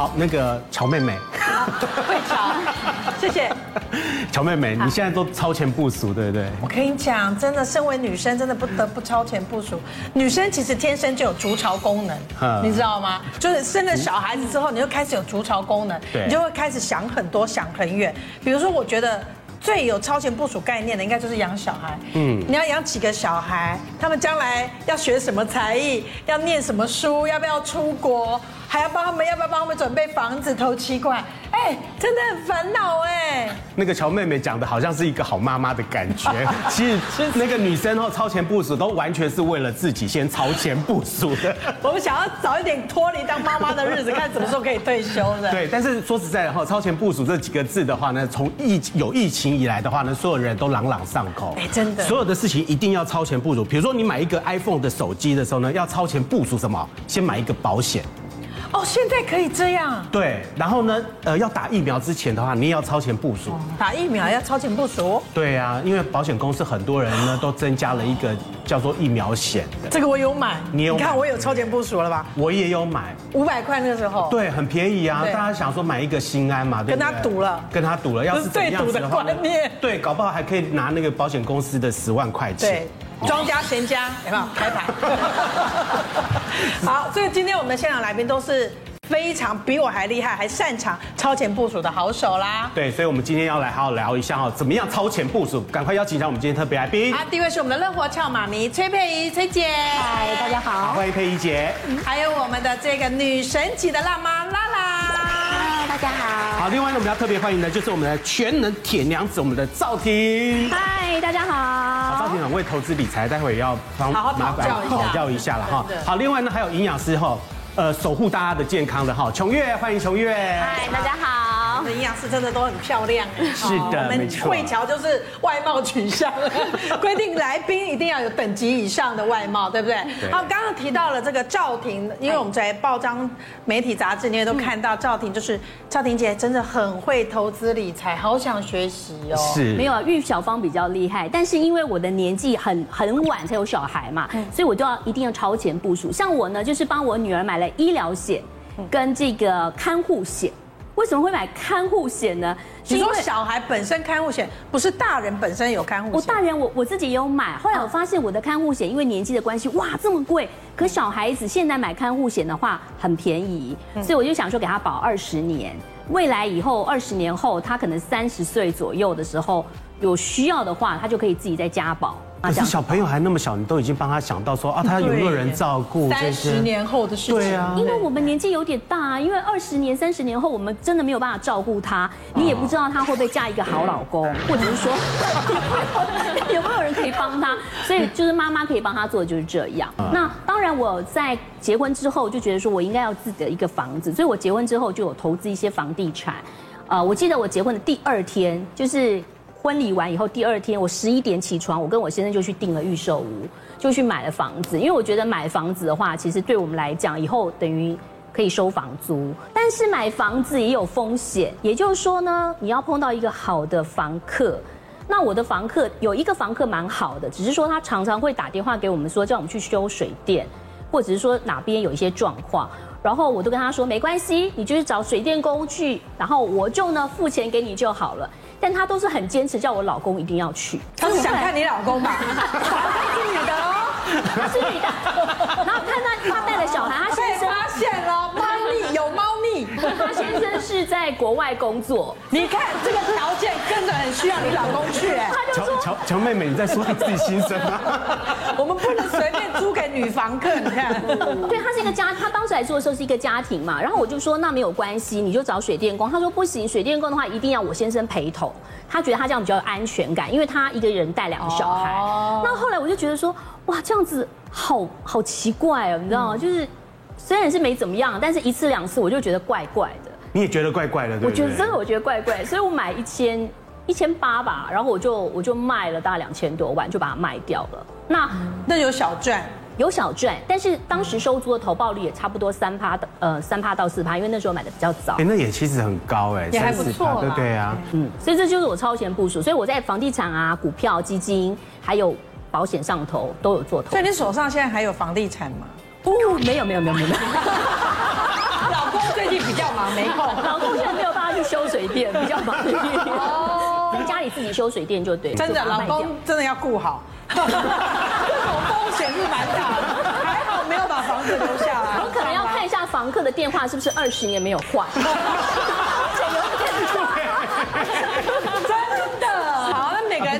好，那个乔妹妹，会乔，谢谢。乔妹妹，你现在都超前部署，对不对？我跟你讲，真的，身为女生，真的不得不超前部署。女生其实天生就有筑巢功能，你知道吗？就是生了小孩子之后，你就开始有筑巢功能，你就会开始想很多，想很远。比如说，我觉得最有超前部署概念的，应该就是养小孩。嗯，你要养几个小孩？他们将来要学什么才艺？要念什么书？要不要出国？还要帮他们，要不要帮他们准备房子？头期款，哎，真的很烦恼哎。那个乔妹妹讲的好像是一个好妈妈的感觉，其实那个女生哦，超前部署都完全是为了自己先超前部署的。我们想要早一点脱离当妈妈的日子，看什么时候可以退休的。对，但是说实在的哈，超前部署这几个字的话呢，从疫有疫情以来的话呢，所有人都朗朗上口。哎，真的，所有的事情一定要超前部署。比如说你买一个 iPhone 的手机的时候呢，要超前部署什么？先买一个保险。哦，现在可以这样。对，然后呢，呃，要打疫苗之前的话，你也要超前部署。打疫苗要超前部署？对啊，因为保险公司很多人呢都增加了一个叫做疫苗险的。这个我有买，你有？你看我有超前部署了吧？我也有买，五百块那个时候。对，很便宜啊，大家想说买一个心安嘛，对？跟他赌了，跟他赌了，要是最赌的观念。对，搞不好还可以拿那个保险公司的十万块钱。对。庄家贤家，有没有开牌？好，所以今天我们的现场来宾都是非常比我还厉害，还擅长超前部署的好手啦。对，所以我们今天要来好好聊一下哦，怎么样超前部署？赶快邀请一下我们今天特别来宾。好，第一位是我们的乐活俏妈咪崔佩仪崔姐。嗨，大家好。好，欢迎佩仪姐。还有我们的这个女神级的辣妈拉拉。嗨，大家好。好，另外呢，我们要特别欢迎的就是我们的全能铁娘子，我们的赵婷。嗨，大家好。赵婷很会投资理财，待会也要帮好好讨教一下，讨教一下了哈。好，另外呢，还有营养师哈，呃，守护大家的健康的哈，琼月，欢迎琼月。嗨，大家好。营养师真的都很漂亮，是的，没错。慧乔就是外貌取向，规定来宾一定要有等级以上的外貌，对不对？好，刚刚提到了这个赵婷，因为我们在报章、媒体、杂志那些都看到赵婷，就是赵婷姐真的很会投资理财，好想学习哦。是，没有啊，玉小芳比较厉害，但是因为我的年纪很很晚才有小孩嘛，所以我就要一定要超前部署。像我呢，就是帮我女儿买了医疗险跟这个看护险。为什么会买看护险呢？你说小孩本身看护险，不是大人本身有看护险？我大人我我自己也有买，后来我发现我的看护险因为年纪的关系，哇，这么贵。可小孩子现在买看护险的话很便宜，所以我就想说给他保二十年，未来以后二十年后他可能三十岁左右的时候有需要的话，他就可以自己再加保。可是小朋友还那么小，你都已经帮他想到说啊，他有没有人照顾？三十年后的事情。对啊，因为我们年纪有点大啊，因为二十年、三十年后，我们真的没有办法照顾他，你也不知道他会不会嫁一个好老公，或者是说 有没有人可以帮他，所以就是妈妈可以帮他做的就是这样。那当然，我在结婚之后就觉得说我应该要自己的一个房子，所以我结婚之后就有投资一些房地产。呃，我记得我结婚的第二天就是。婚礼完以后，第二天我十一点起床，我跟我先生就去订了预售屋，就去买了房子。因为我觉得买房子的话，其实对我们来讲，以后等于可以收房租。但是买房子也有风险，也就是说呢，你要碰到一个好的房客。那我的房客有一个房客蛮好的，只是说他常常会打电话给我们说，叫我们去修水电，或者是说哪边有一些状况。然后我都跟他说没关系，你就是找水电工去，然后我就呢付钱给你就好了。但他都是很坚持，叫我老公一定要去。他是想看你老公吧？他是女的哦，他是女的。然后看到他先生是在国外工作，你看这个条件真的很需要你老公去。哎，他就说：“乔乔妹妹，你在说你自己心声吗？” 我们不能随便租给女房客，你看。对，他是一个家，他当时来做的时候是一个家庭嘛。然后我就说：“那没有关系，你就找水电工。”他说：“不行，水电工的话一定要我先生陪同。”他觉得他这样比较有安全感，因为他一个人带两个小孩。Oh. 那后来我就觉得说，哇，这样子好好奇怪哦，你知道吗？嗯、就是虽然是没怎么样，但是一次两次我就觉得怪怪的。你也觉得怪怪的，对对？我觉得真的，我觉得怪怪，所以我买一千一千八吧，然后我就我就卖了大概两千多万，就把它卖掉了。那、嗯、那有小赚。有小赚，但是当时收租的投报率也差不多三趴的，呃，三趴到四趴，因为那时候买的比较早。哎，那也其实很高哎，也还不错，对对啊，嗯，所以这就是我超前部署，所以我在房地产啊、股票、基金还有保险上头都有做投。所以你手上现在还有房地产吗？哦，没有没有没有没有。公最近比较忙，没空。老公现在没有办法去修水电，比较忙。哦，你家里自己修水电就对。真的，老公真的要顾好。这种风险是蛮大的，还好没有把房子留下来。我可能要看一下房客的电话是不是二十年没有换。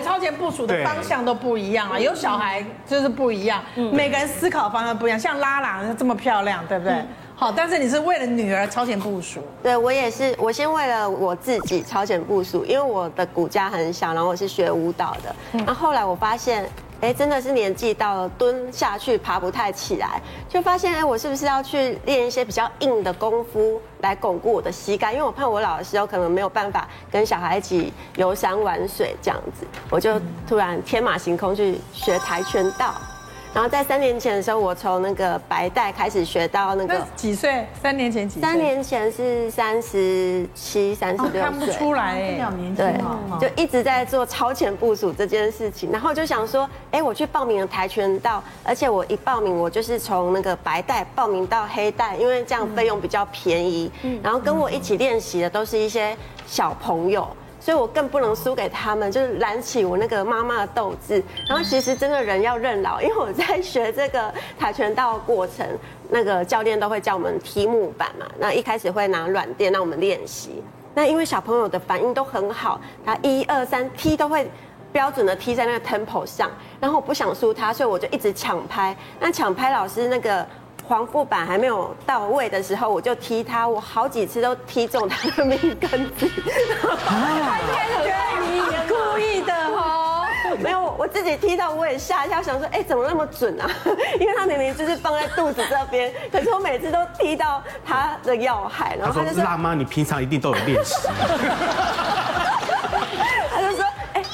超前部署的方向都不一样啊，有小孩就是不一样，每个人思考方向不一样。像拉拉这么漂亮，对不对？好，但是你是为了女儿超前部署。对，我也是，我先为了我自己超前部署，因为我的骨架很小，然后我是学舞蹈的，然后后来我发现。哎，真的是年纪到了，蹲下去爬不太起来，就发现哎，我是不是要去练一些比较硬的功夫来巩固我的膝盖？因为我怕我老的时候可能没有办法跟小孩一起游山玩水这样子，我就突然天马行空去学跆拳道。然后在三年前的时候，我从那个白带开始学到那个那几岁？三年前几岁？三年前是三十七、三十六，看不出来哎。对，就一直在做超前部署这件事情。然后就想说，哎，我去报名了跆拳道，而且我一报名，我就是从那个白带报名到黑带，因为这样费用比较便宜。然后跟我一起练习的都是一些小朋友。所以我更不能输给他们，就是燃起我那个妈妈的斗志。然后其实真的人要认老，因为我在学这个跆拳道过程，那个教练都会叫我们踢木板嘛。那一开始会拿软垫让我们练习。那因为小朋友的反应都很好，他一二三踢都会标准的踢在那个 tempo 上。然后我不想输他，所以我就一直抢拍。那抢拍老师那个。黄腹板还没有到位的时候，我就踢他，我好几次都踢中他的命根子。他应该是觉得你故意的哦。没有，我自己踢到我也吓一跳，想说，哎，怎么那么准啊？因为他明明就是放在肚子这边，可是我每次都踢到他的要害。然后他就说：“辣妈，你平常一定都有练习。”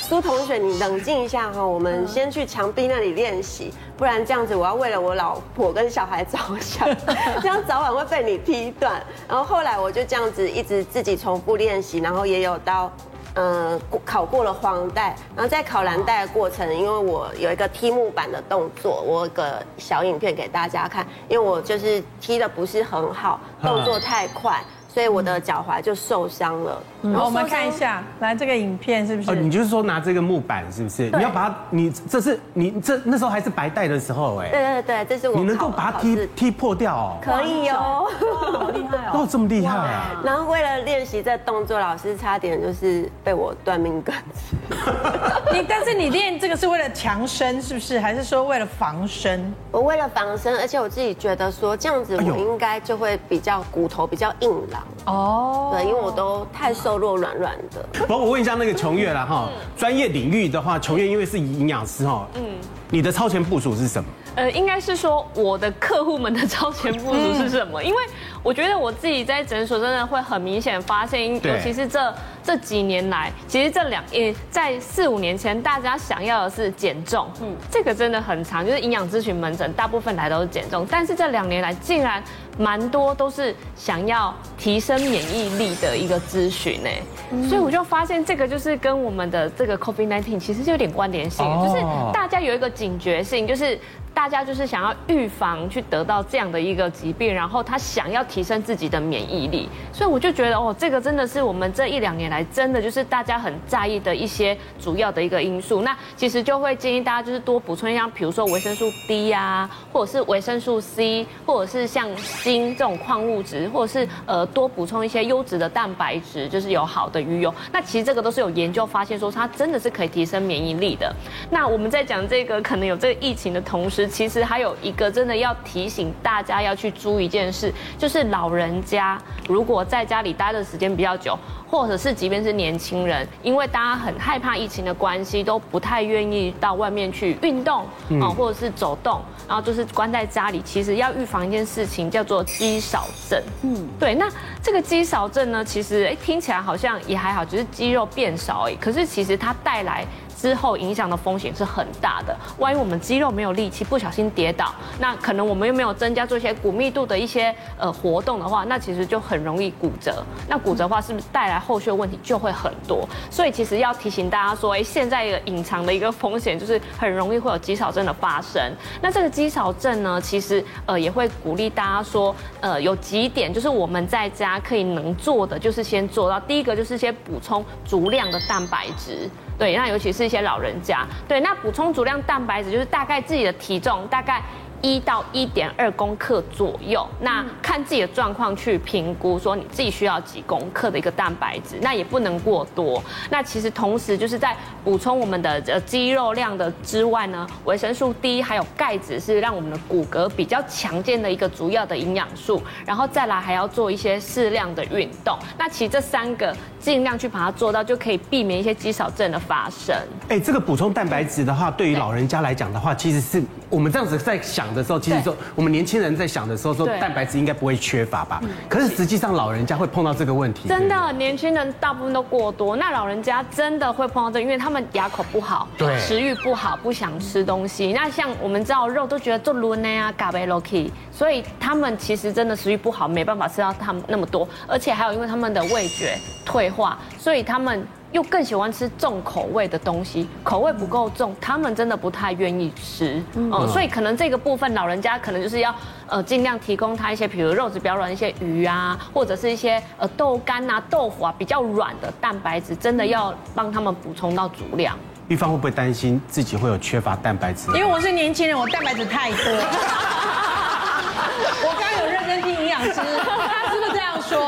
苏同学，你冷静一下哈，我们先去墙壁那里练习，不然这样子我要为了我老婆跟小孩着想，这样早晚会被你踢断。然后后来我就这样子一直自己重复练习，然后也有到，嗯，考过了黄带，然后在考蓝带的过程，因为我有一个踢木板的动作，我有个小影片给大家看，因为我就是踢的不是很好，动作太快。所以我的脚踝就受伤了。然后我们看一下，来这个影片是不是？哦，你就是说拿这个木板是不是？你要把它，你这是你这那时候还是白带的时候哎。对对对，这是我。你能够把它踢踢破掉哦？可以哦。好厉害哦！哦，这么厉害啊！然后为了练习这动作，老师差点就是被我断命根子。你但是你练这个是为了强身是不是？还是说为了防身？我为了防身，而且我自己觉得说这样子我应该就会比较骨头比较硬朗。哦，对，因为我都太瘦弱软软的。不过我问一下那个琼月啦哈，专业领域的话，琼月因为是营养师哈，嗯，你的超前部署是什么？呃，应该是说我的客户们的超前部署是什么？因为我觉得我自己在诊所真的会很明显发现，尤其是这这几年来，其实这两也在四五年前，大家想要的是减重，嗯，这个真的很长，就是营养咨询门诊大部分来都是减重，但是这两年来竟然蛮多都是想要提升免疫力的一个咨询呢，所以我就发现这个就是跟我们的这个 COVID-19 其实是有点关联性，就是大家有一个警觉性，就是。大家就是想要预防去得到这样的一个疾病，然后他想要提升自己的免疫力，所以我就觉得哦，这个真的是我们这一两年来真的就是大家很在意的一些主要的一个因素。那其实就会建议大家就是多补充一下，比如说维生素 D 呀，或者是维生素 C，或者是像锌这种矿物质，或者是呃多补充一些优质的蛋白质，就是有好的鱼油。那其实这个都是有研究发现说它真的是可以提升免疫力的。那我们在讲这个可能有这个疫情的同时，其实还有一个真的要提醒大家要去注意一件事，就是老人家如果在家里待的时间比较久，或者是即便是年轻人，因为大家很害怕疫情的关系，都不太愿意到外面去运动啊，或者是走动，然后就是关在家里。其实要预防一件事情叫做肌少症。嗯，对。那这个肌少症呢，其实哎听起来好像也还好，只是肌肉变少而已。可是其实它带来。之后影响的风险是很大的。万一我们肌肉没有力气，不小心跌倒，那可能我们又没有增加做一些骨密度的一些呃活动的话，那其实就很容易骨折。那骨折的话，是不是带来后续的问题就会很多？所以其实要提醒大家说，哎，现在一个隐藏的一个风险就是很容易会有肌少症的发生。那这个肌少症呢，其实呃也会鼓励大家说，呃有几点就是我们在家可以能做的，就是先做到第一个就是先补充足量的蛋白质。对，那尤其是一些老人家，对，那补充足量蛋白质就是大概自己的体重大概。一到一点二公克左右，那看自己的状况去评估，说你自己需要几公克的一个蛋白质，那也不能过多。那其实同时就是在补充我们的呃肌肉量的之外呢，维生素 D 还有钙质是让我们的骨骼比较强健的一个主要的营养素。然后再来还要做一些适量的运动。那其实这三个尽量去把它做到，就可以避免一些肌少症的发生。哎，这个补充蛋白质的话，对于老人家来讲的话，其实是我们这样子在想。的时候，其实说我们年轻人在想的时候，说蛋白质应该不会缺乏吧？可是实际上老人家会碰到这个问题。真的，年轻人大部分都过多，那老人家真的会碰到这个，因为他们牙口不好，对，食欲不好，不想吃东西。那像我们知道肉都觉得做卤内啊、嘎贝罗 k 所以他们其实真的食欲不好，没办法吃到他们那么多，而且还有因为他们的味觉退化，所以他们。又更喜欢吃重口味的东西，口味不够重，他们真的不太愿意吃。嗯，所以可能这个部分老人家可能就是要呃尽量提供他一些，比如肉质比较软一些鱼啊，或者是一些呃豆干啊、豆腐啊比较软的蛋白质，真的要帮他们补充到足量。玉芳会不会担心自己会有缺乏蛋白质？因为我是年轻人，我蛋白质太多。我刚刚有认真听营养师，他是不是这样说？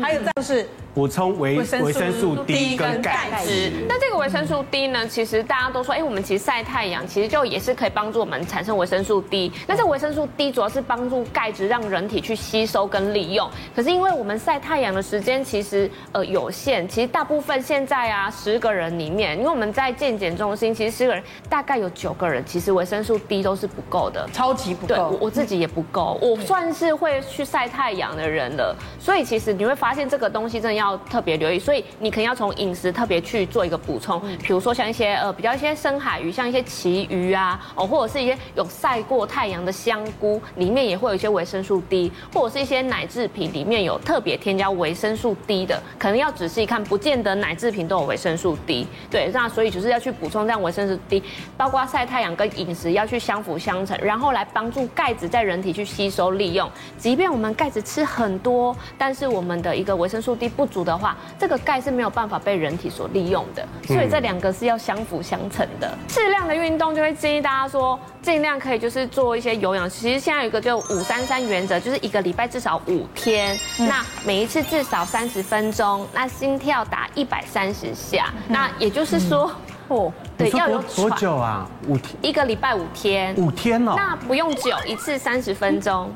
还有就是。补充维维生素 D 跟钙质。那这个维生素 D 呢？其实大家都说，哎，我们其实晒太阳，其实就也是可以帮助我们产生维生素 D。那这维生素 D 主要是帮助钙质让人体去吸收跟利用。可是因为我们晒太阳的时间其实呃有限，其实大部分现在啊十个人里面，因为我们在健检中心，其实十个人大概有九个人其实维生素 D 都是不够的，超级不够。对，我我自己也不够，我算是会去晒太阳的人了。所以其实你会发现这个东西真的要特别留意，所以你可能要从饮食特别去做一个补充，比如说像一些呃比较一些深海鱼，像一些旗鱼啊，哦或者是一些有晒过太阳的香菇，里面也会有一些维生素 D，或者是一些奶制品里面有特别添加维生素 D 的，可能要仔细看，不见得奶制品都有维生素 D。对，那所以就是要去补充这样维生素 D，包括晒太阳跟饮食要去相辅相成，然后来帮助钙质在人体去吸收利用。即便我们钙质吃很多，但是我们的一个维生素 D 不足的话，这个钙是没有办法被人体所利用的，所以这两个是要相辅相成的。适量的运动就会建议大家说，尽量可以就是做一些有氧。其实现在有一个就五三三原则，就是一个礼拜至少五天，那每一次至少三十分钟，那心跳达一百三十下。那也就是说，哦，对，要有多久啊？五天？一个礼拜五天？五天哦？那不用久，一次三十分钟，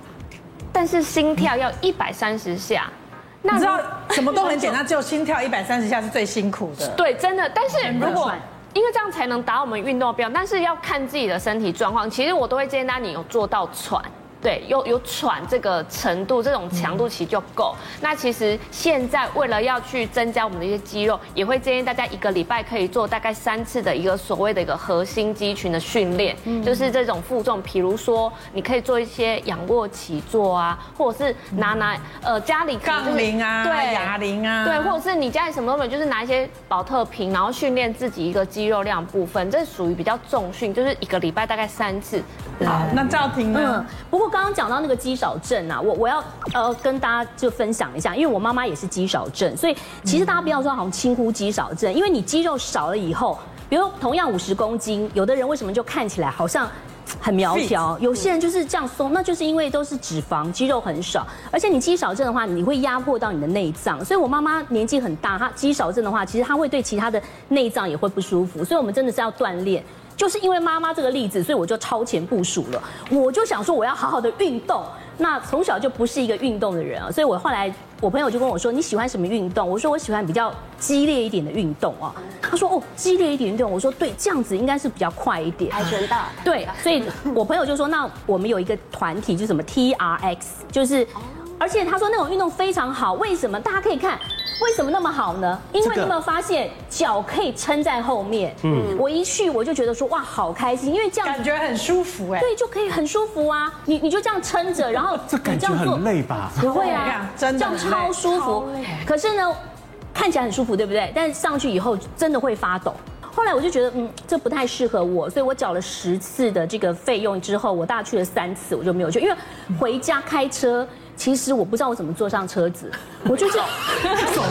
但是心跳要一百三十下。那你知道什么都很简单，只有心跳一百三十下是最辛苦的。对，真的。但是如果因为这样才能达我们运动标，但是要看自己的身体状况。其实我都会建议大家，你有做到喘。对，有有喘这个程度，这种强度其实就够。那其实现在为了要去增加我们的一些肌肉，也会建议大家一个礼拜可以做大概三次的一个所谓的一个核心肌群的训练，就是这种负重，比如说你可以做一些仰卧起坐啊，或者是拿拿呃家里杠铃啊，对，哑铃啊，对，或者是你家里什么都没有，就是拿一些保特瓶，然后训练自己一个肌肉量部分，这属于比较重训，就是一个礼拜大概三次。好，那赵婷呢？嗯，不过。刚刚讲到那个肌少症啊，我我要呃跟大家就分享一下，因为我妈妈也是肌少症，所以其实大家不要说好像轻忽肌少症，因为你肌肉少了以后，比如同样五十公斤，有的人为什么就看起来好像很苗条，有些人就是这样松，那就是因为都是脂肪，肌肉很少，而且你肌少症的话，你会压迫到你的内脏，所以我妈妈年纪很大，她肌少症的话，其实她会对其他的内脏也会不舒服，所以我们真的是要锻炼。就是因为妈妈这个例子，所以我就超前部署了。我就想说，我要好好的运动。那从小就不是一个运动的人啊，所以我后来我朋友就跟我说：“你喜欢什么运动？”我说：“我喜欢比较激烈一点的运动啊。”他说：“哦，激烈一点运动。”我说：“对，这样子应该是比较快一点。”跆拳道。对，所以我朋友就说：“那我们有一个团体，就什么 TRX，就是而且他说那种运动非常好，为什么？大家可以看。为什么那么好呢？因为你有没有发现脚可以撑在后面？嗯，我一去我就觉得说哇，好开心，因为这样感觉很舒服哎。对，就可以很舒服啊。你你就这样撑着，然后 这感觉很累吧？不会啊，真的这样超舒服。可是呢，看起来很舒服，对不对？但是上去以后真的会发抖。后来我就觉得嗯，这不太适合我，所以我缴了十次的这个费用之后，我大概去了三次，我就没有去，因为回家开车。其实我不知道我怎么坐上车子，我就是走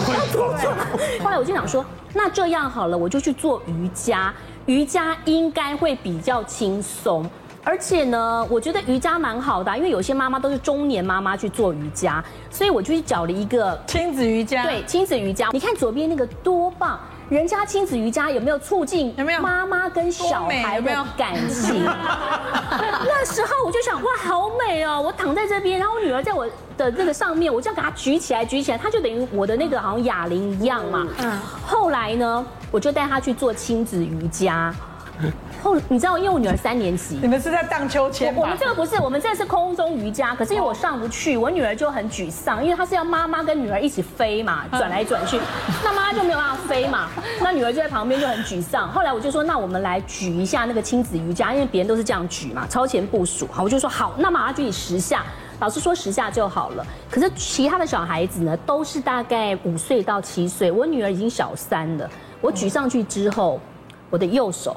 会坐。后来我就想说，那这样好了，我就去做瑜伽，瑜伽应该会比较轻松。而且呢，我觉得瑜伽蛮好的啊，因为有些妈妈都是中年妈妈去做瑜伽，所以我就去找了一个亲子瑜伽。对，亲子瑜伽，你看左边那个多棒。人家亲子瑜伽有没有促进有没有妈妈跟小孩的感情？那时候我就想，哇，好美哦！我躺在这边，然后我女儿在我的那个上面，我这样给她举起来，举起来，她就等于我的那个好像哑铃一样嘛。嗯。后来呢，我就带她去做亲子瑜伽。后，你知道，因为我女儿三年级，你们是在荡秋千吗？我们这个不是，我们这个是空中瑜伽。可是因为我上不去，我女儿就很沮丧，因为她是要妈妈跟女儿一起飞嘛，转来转去，那妈妈就没有办法飞嘛，那女儿就在旁边就很沮丧。后来我就说，那我们来举一下那个亲子瑜伽，因为别人都是这样举嘛，超前部署。好，我就说好，那妈妈举你十下，老师说十下就好了。可是其他的小孩子呢，都是大概五岁到七岁，我女儿已经小三了。我举上去之后，我的右手。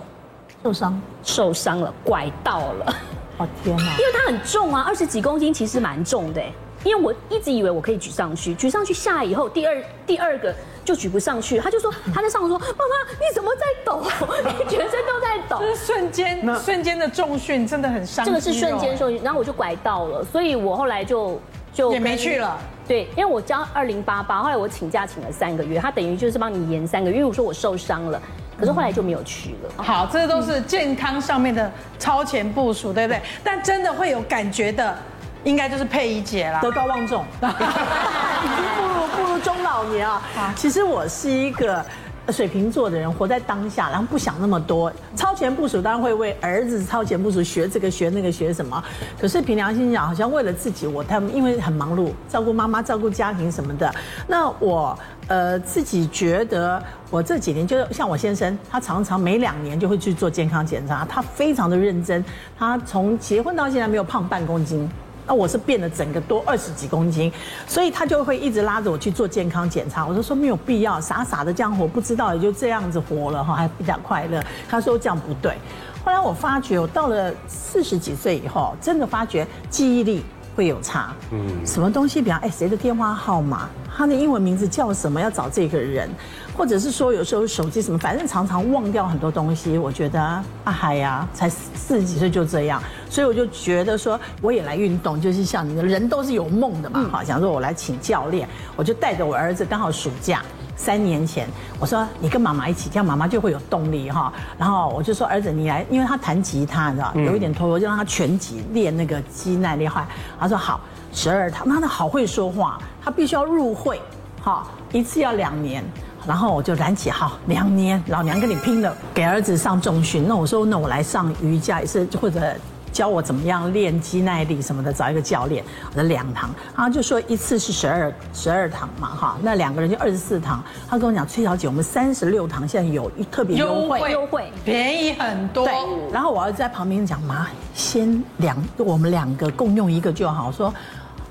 受伤，受伤了，拐到了。哦天哪！因为它很重啊，二十几公斤，其实蛮重的。因为我一直以为我可以举上去，举上去下来以后，第二第二个就举不上去。他就说，他在上面说：“妈妈，你怎么在抖？你全身都在抖。”这是瞬间，瞬间的重训真的很伤。这个是瞬间重训，然后我就拐到了，所以我后来就就也没去了。对，因为我交二零八八，后来我请假请了三个月，他等于就是帮你延三个月。因为我说我受伤了。可是后来就没有去了。好，这都是健康上面的超前部署，对不对？但真的会有感觉的，应该就是佩仪姐啦，德高望重，已经步入步入中老年啊。其实我是一个。水瓶座的人活在当下，然后不想那么多。超前部署当然会为儿子超前部署，学这个学那个学什么。可是凭良心讲，好像为了自己，我他们因为很忙碌，照顾妈妈、照顾家庭什么的。那我呃自己觉得，我这几年就是像我先生，他常常每两年就会去做健康检查，他非常的认真。他从结婚到现在没有胖半公斤。那我是变了整个多二十几公斤，所以他就会一直拉着我去做健康检查。我就说没有必要，傻傻的这样活，不知道也就这样子活了哈，还比较快乐。他说这样不对。后来我发觉，我到了四十几岁以后，真的发觉记忆力会有差。嗯，什么东西，比方哎，谁的电话号码，他的英文名字叫什么，要找这个人。或者是说，有时候手机什么，反正常常忘掉很多东西。我觉得啊，嗨呀，才四十几岁就这样，所以我就觉得说，我也来运动，就是像你的人都是有梦的嘛，好，想说我来请教练，我就带着我儿子，刚好暑假三年前，我说你跟妈妈一起，这样妈妈就会有动力哈。然后我就说儿子你来，因为他弹吉他，你知道，有一点脱落，就让他全集练那个肌耐力。哈，他说好，十二堂，那他好会说话，他必须要入会，哈，一次要两年。然后我就燃起好两年，老娘跟你拼了，给儿子上重训。那我说，那我来上瑜伽也是，或者教我怎么样练肌耐力什么的，找一个教练。我的两堂，然后就说一次是十二十二堂嘛，哈，那两个人就二十四堂。他跟我讲，崔小姐，我们三十六堂现在有一特别优惠，优惠便宜很多。对，然后我儿子在旁边讲，妈，先两我们两个共用一个就好。我说，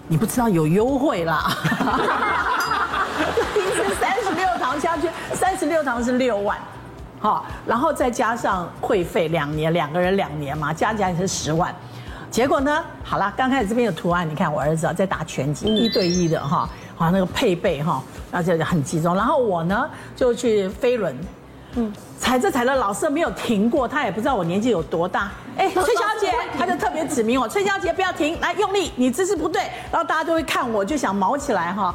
你不知道有优惠啦。三十六堂下去三十六堂是六万，好，然后再加上会费两年，两个人两年嘛，加起来也是十万。结果呢，好了，刚开始这边有图案，你看我儿子在打拳击，一对一的哈，好，那个配备哈，而且很集中。然后我呢就去飞轮，嗯，踩着踩着老是没有停过，他也不知道我年纪有多大。哎，崔小姐，他就特别指明我，崔小姐不要停，来用力，你姿势不对，然后大家就会看我，就想毛起来哈。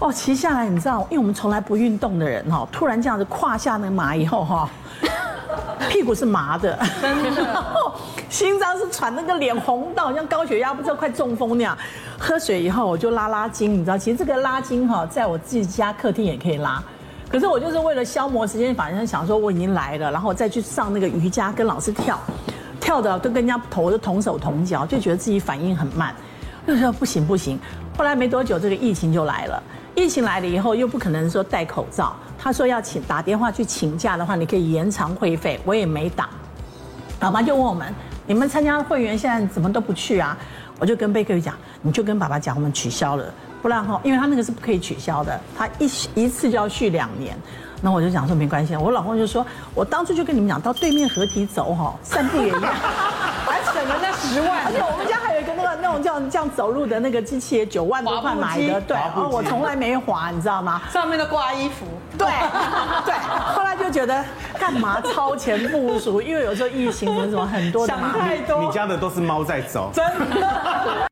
哦，骑下来你知道，因为我们从来不运动的人哈，突然这样子胯下那个马以后哈，屁股是麻的，真的，心脏是喘，那个脸红到像高血压，不知道快中风那样。喝水以后我就拉拉筋，你知道，其实这个拉筋哈，在我自己家客厅也可以拉，可是我就是为了消磨时间，反正想说我已经来了，然后再去上那个瑜伽，跟老师跳，跳的都跟人家头都同手同脚，就觉得自己反应很慢。就说不行不行，后来没多久，这个疫情就来了。疫情来了以后，又不可能说戴口罩。他说要请打电话去请假的话，你可以延长会费。我也没打。爸爸就问我们：你们参加会员现在怎么都不去啊？我就跟贝克讲，你就跟爸爸讲，我们取消了，不然哈，因为他那个是不可以取消的，他一一次就要续两年。那我就讲说没关系，我老公就说，我当初就跟你们讲，到对面河堤走哈，散步也一样，还省了那十万。而且我们家还有一个那个那种叫这样走路的那个机器，九万多块买的，对，然后我从来没滑，你知道吗？上面都挂衣服，对对。后来就觉得干嘛超前部署，因为有时候疫情什么什么很多的，想太多。你家的都是猫在走，真的。